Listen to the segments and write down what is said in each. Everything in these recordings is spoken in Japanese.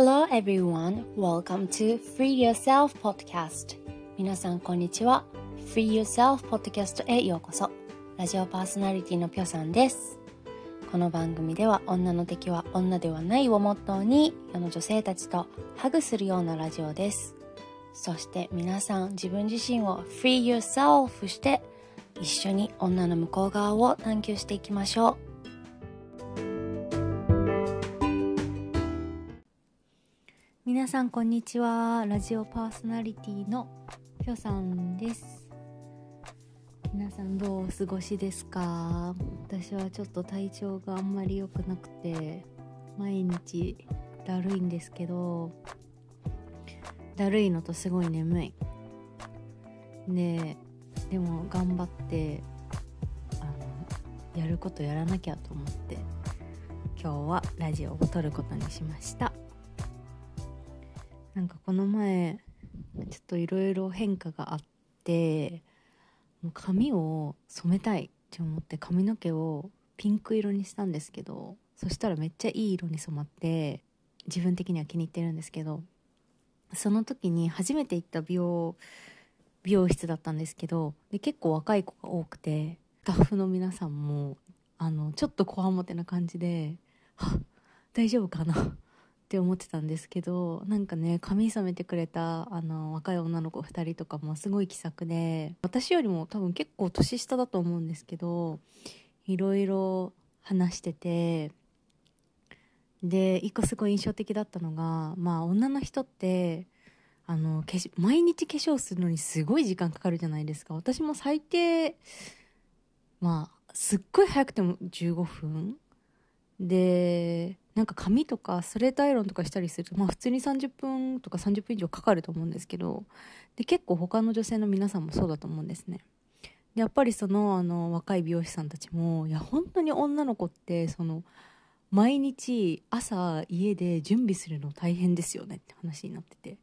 Hello everyone, welcome to Free Yourself Podcast. 皆さんこんにちは。Free Yourself Podcast へようこそ。ラジオパーソナリティのぴょさんです。この番組では女の敵は女ではないをモットーに世の女性たちとハグするようなラジオです。そして皆さん自分自身を Free Yourself して一緒に女の向こう側を探求していきましょう。皆さんこんにちは。ラジオパーソナリティのぴょさんです。皆さんどうお過ごしですか？私はちょっと体調があんまり良くなくて毎日だるいんですけどだるいのとすごい眠い。ででも頑張ってあのやることやらなきゃと思って今日はラジオを撮ることにしました。なんかこの前ちょっといろいろ変化があってもう髪を染めたいって思って髪の毛をピンク色にしたんですけどそしたらめっちゃいい色に染まって自分的には気に入ってるんですけどその時に初めて行った美容美容室だったんですけどで結構若い子が多くてスタッフの皆さんもあのちょっとこわもてな感じで「は大丈夫かな?」って思ってたんですけどなんかね髪染めてくれたあの若い女の子2人とかもすごい気さくで私よりも多分結構年下だと思うんですけどいろいろ話しててで一個すごい印象的だったのがまあ女の人ってあの化毎日化粧するのにすごい時間かかるじゃないですか。私も最低まあすっごい早くても15分。でなんか髪とかストレートアイロンとかしたりするとまあ普通に30分とか30分以上かかると思うんですけどで結構他の女性の皆さんもそうだと思うんですね。でやっぱりそのあの若い美容師さんたちもいや本当に女の子ってその毎日朝家で準備するの大変ですよねって話になってて。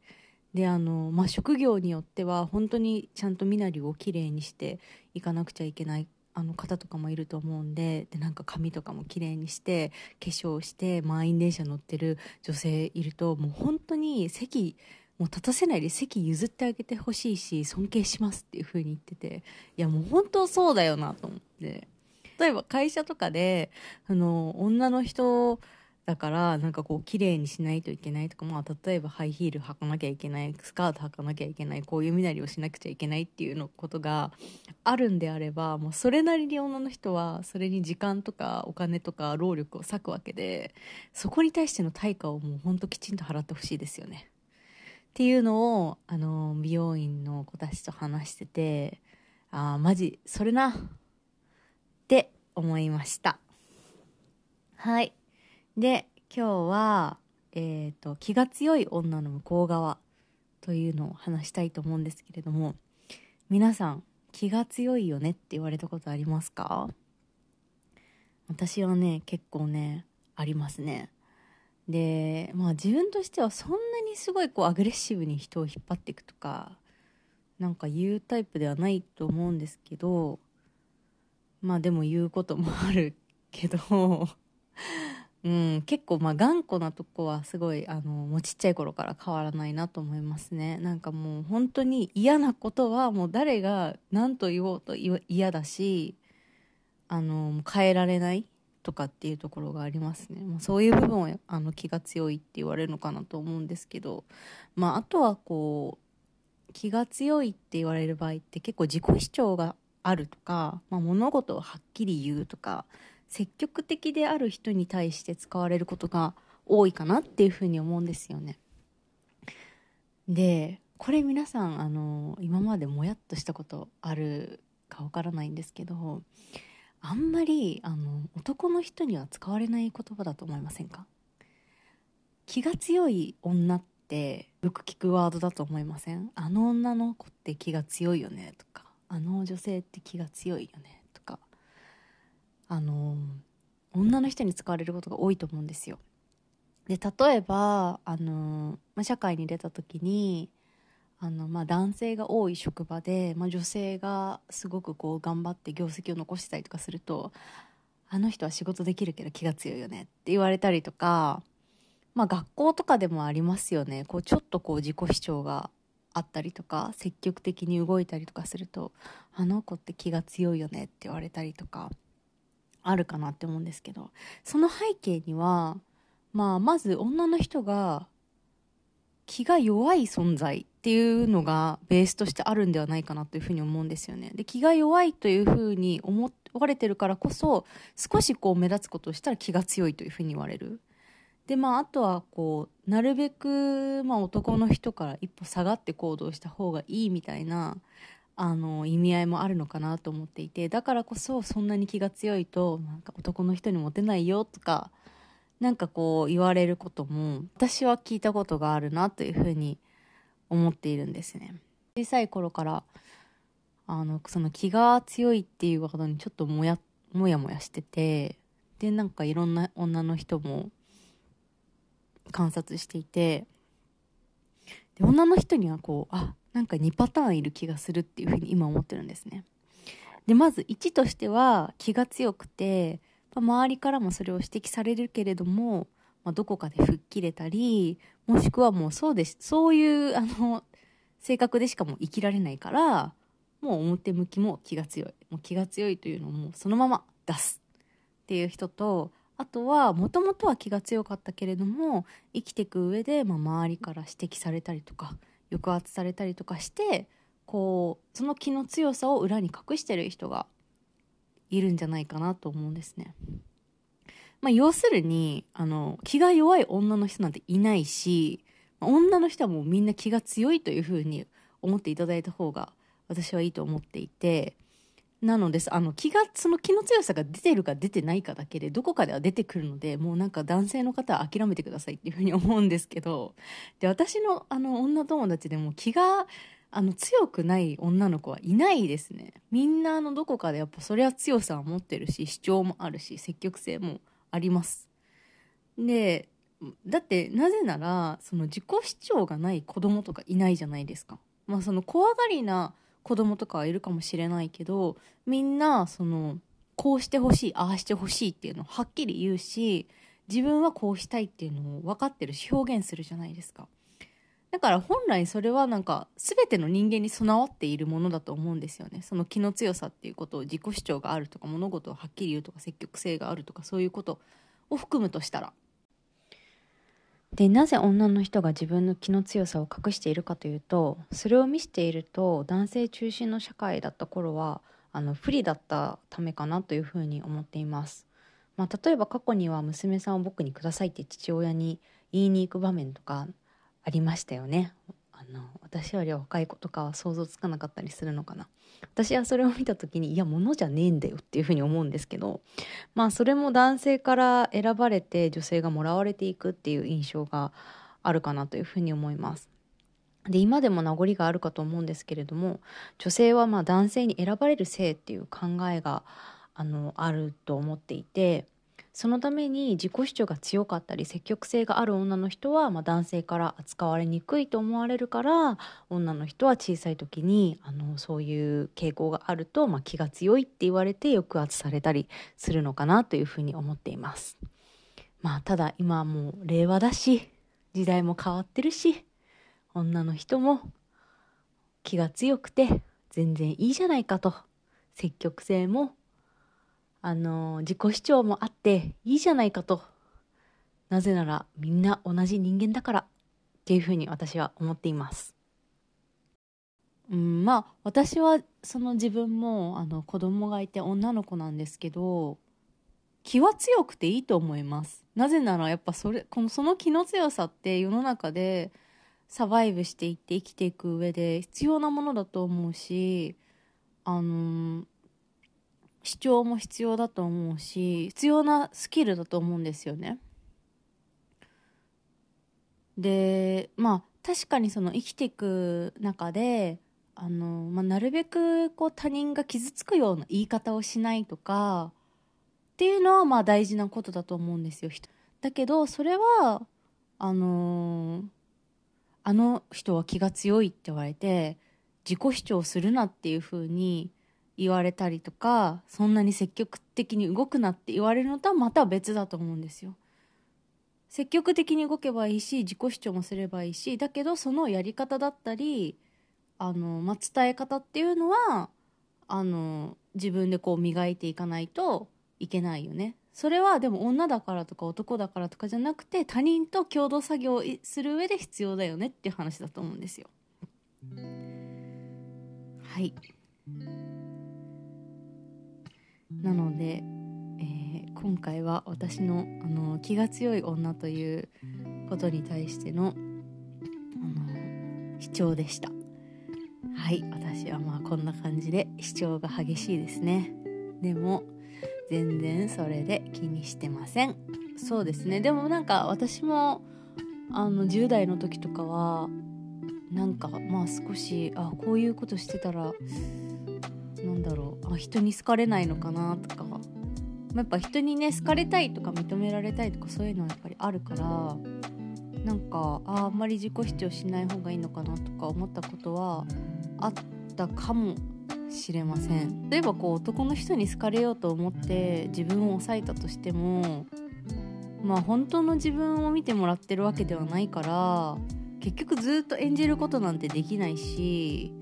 であの、まあ、職業によっては本当にちゃんと身なりをきれいにしていかなくちゃいけないあの方とかもいると思うんででなんか髪とかも綺麗にして化粧して満員電車乗ってる女性いるともう本当に席もう立たせないで席譲ってあげてほしいし尊敬しますっていう風に言ってていやもう本当そうだよなと思って。例えば会社とかであの女の人だからなんかこう綺麗にしないといけないとか、まあ、例えばハイヒール履かなきゃいけないスカート履かなきゃいけないこういう身なりをしなくちゃいけないっていうのことがあるんであればもうそれなりに女の人はそれに時間とかお金とか労力を割くわけでそこに対しての対価をもうほんときちんと払ってほしいですよね。っていうのをあの美容院の子たちと話しててああマジそれなって思いましたはいで今日は、えーと、気が強い女の向こう側というのを話したいと思うんですけれども皆さん気が強いよねって言われたことありますか？私はね結構ねありますね。でまあ自分としてはそんなにすごいこうアグレッシブに人を引っ張っていくとかなんか言うタイプではないと思うんですけどまあでも言うこともあるけどうん、結構まあ頑固なとこはすごいあのもうちっちゃい頃から変わらないなと思いますね。なんかもう本当に嫌なことはもう誰が何と言おうと嫌だしあの変えられないとかっていうところがありますね、まあ、そういう部分はあの気が強いって言われるのかなと思うんですけど、まあ、あとはこう気が強いって言われる場合って結構自己主張があるとか、まあ、物事をはっきり言うとか積極的である人に対して使われることが多いかなっていうふうに思うんですよね。でこれ皆さんあの今までもやっとしたことあるかわからないんですけどあんまりあの男の人には使われない言葉だと思いませんか？気が強い女ってよく聞くワードだと思いません？あの女の子って気が強いよねとかあの女性って気が強いよねとか。あの女の人に使われることが多いと思うんですよ。で例えばあの、まあ、社会に出た時にあの、まあ、男性が多い職場で、まあ、女性がすごくこう頑張って業績を残したりとかするとあの人は仕事できるけど気が強いよねって言われたりとかまあ学校とかでもありますよねこうちょっとこう自己主張があったりとか積極的に動いたりとかすると「あの子って気が強いよね」って言われたりとかあるかなって思うんですけどその背景にはまあまず女の人が気が弱い存在っていうのがベースとしてあるんではないかなというふうに思うんですよね。で気が弱いというふうに思われてるからこそ少しこう目立つことをしたら気が強いというふうに言われる。でまああとはこうなるべく、まあ、男の人から一歩下がって行動した方がいいみたいなあの意味合いもあるのかなと思っていてだからこそそんなに気が強いとなんか男の人にモテないよとかなんかこう言われることも私は聞いたことがあるなというふうに思っているんですね。小さい頃からあのその気が強いっていうことにちょっともやもやもやしててでなんかいろんな女の人も観察していてで女の人にはこうあなんか2パターンいる気がするっていうふうに今思ってるんですね。でまず1としては気が強くて、ま、周りからもそれを指摘されるけれども、まあ、どこかで吹っ切れたりもしくはもうそうですそういうあの性格でしかも生きられないからもう表向きも気が強い。もう気が強いというのをもうそのまま出すっていう人とあとはもともとは気が強かったけれども生きていく上で、まあ、周りから指摘されたりとか抑圧されたりとかしてこうその気の強さを裏に隠してる人がいるんじゃないかなと思うんですね。まあ、要するにあの気が弱い女の人なんていないし女の人はもうみんな気が強いというふうに思っていただいた方が私はいいと思っていてなのです。あの気がその気の強さが出てるか出てないかだけでどこかでは出てくるのでもうなんか男性の方は諦めてくださいっていうふうに思うんですけど で私のあの女友達でも気があの強くない女の子はいないですね。みんなあのどこかでやっぱそれは強さを持ってるし主張もあるし積極性もあります。でだってなぜならその自己主張がない子供とかいないじゃないですか。まあその怖がりな子供とかはいるかもしれないけどみんなそのこうしてほしいああしてほしいっていうのをはっきり言うし自分はこうしたいっていうのを分かってるし表現するじゃないですか。だから本来それはなんか全ての人間に備わっているものだと思うんですよね。その気の強さっていうことを自己主張があるとか物事をはっきり言うとか積極性があるとかそういうことを含むとしたら。でなぜ女の人が自分の気の強さを隠しているかというとそれを見せていると男性中心の社会だった頃はあの不利だったためかなというふうに思っています。まあ、例えば過去には娘さんを僕にくださいって父親に言いに行く場面とかありましたよね。あの私より若い子とかは想像つかなかったりするのかな私はそれを見た時にいや物じゃねえんだよっていうふうに思うんですけどまあそれも男性から選ばれて女性がもらわれていくっていう印象があるかなというふうに思います。で今でも名残があるかと思うんですけれども女性はまあ男性に選ばれる性っていう考えがあのあると思っていてそのために自己主張が強かったり積極性がある女の人は、まあ、男性から扱われにくいと思われるから女の人は小さい時にあのそういう傾向があると、まあ、気が強いって言われて抑圧されたりするのかなというふうに思っています。まあ、ただ今はもう令和だし時代も変わってるし女の人も気が強くて全然いいじゃないかと積極性もあの自己主張もあっていいじゃないかとなぜならみんな同じ人間だからっていうふうに私は思っています。うん、まあ私はその自分もあの子供がいて女の子なんですけど気は強くていいと思います。なぜならやっぱそれこのその気の強さって世の中でサバイブしていって生きていく上で必要なものだと思うしあの主張も必要だと思うし必要なスキルだと思うんですよね。でまあ確かにその生きていく中であの、まあ、なるべくこう他人が傷つくような言い方をしないとかっていうのはまあ大事なことだと思うんですよ。だけどそれはあのあの人は気が強いって言われて自己主張するなっていうふうに言われたりとかそんなに積極的に動くなって言われるのとはまた別だと思うんですよ。積極的に動けばいいし自己主張もすればいいしだけどそのやり方だったりあの、まあ、伝え方っていうのはあの自分でこう磨いていかないといけないよね。それはでも女だからとか男だからとかじゃなくて他人と共同作業する上で必要だよねっていう話だと思うんですよ。はいなので、えー、今回は私のあの気が強い女ということに対してのあの主張でした。はい私はまあこんな感じで主張が激しいですね。でも全然それで気にしてません。そうですね。でもなんか私もあの10代の時とかはなんかまあ少しあこういうことしてたらあ人に好かれないのかなとか、まあ、やっぱ人にね好かれたいとか認められたいとかそういうのはやっぱりあるから。なんかああんまり自己主張しない方がいいのかなとか思ったことはあったかもしれません。例えばこう男の人に好かれようと思って自分を抑えたとしてもまあ本当の自分を見てもらってるわけではないから結局ずっと演じることなんてできないし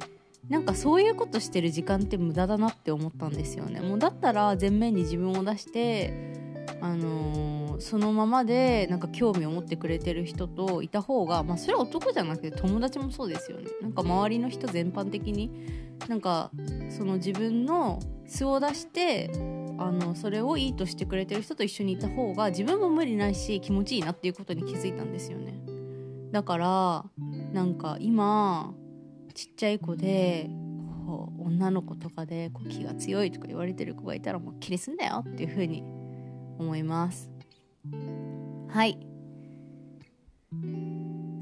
なんかそういうことしてる時間って無駄だなって思ったんですよね。もうだったら前面に自分を出してあのー、そのままでなんか興味を持ってくれてる人といた方がまあそれは男じゃなくて友達もそうですよね。なんか周りの人全般的になんかその自分の素を出してあのそれをいいとしてくれてる人と一緒にいた方が自分も無理ないし気持ちいいなっていうことに気づいたんですよね。だからなんか今ちっちゃい子でこう女の子とかでこう気が強いとか言われてる子がいたらもう気にすんなよっていうふうに思います。はい。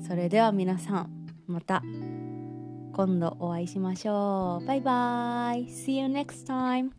それでは皆さんまた今度お会いしましょう。バイバイ。See you next time.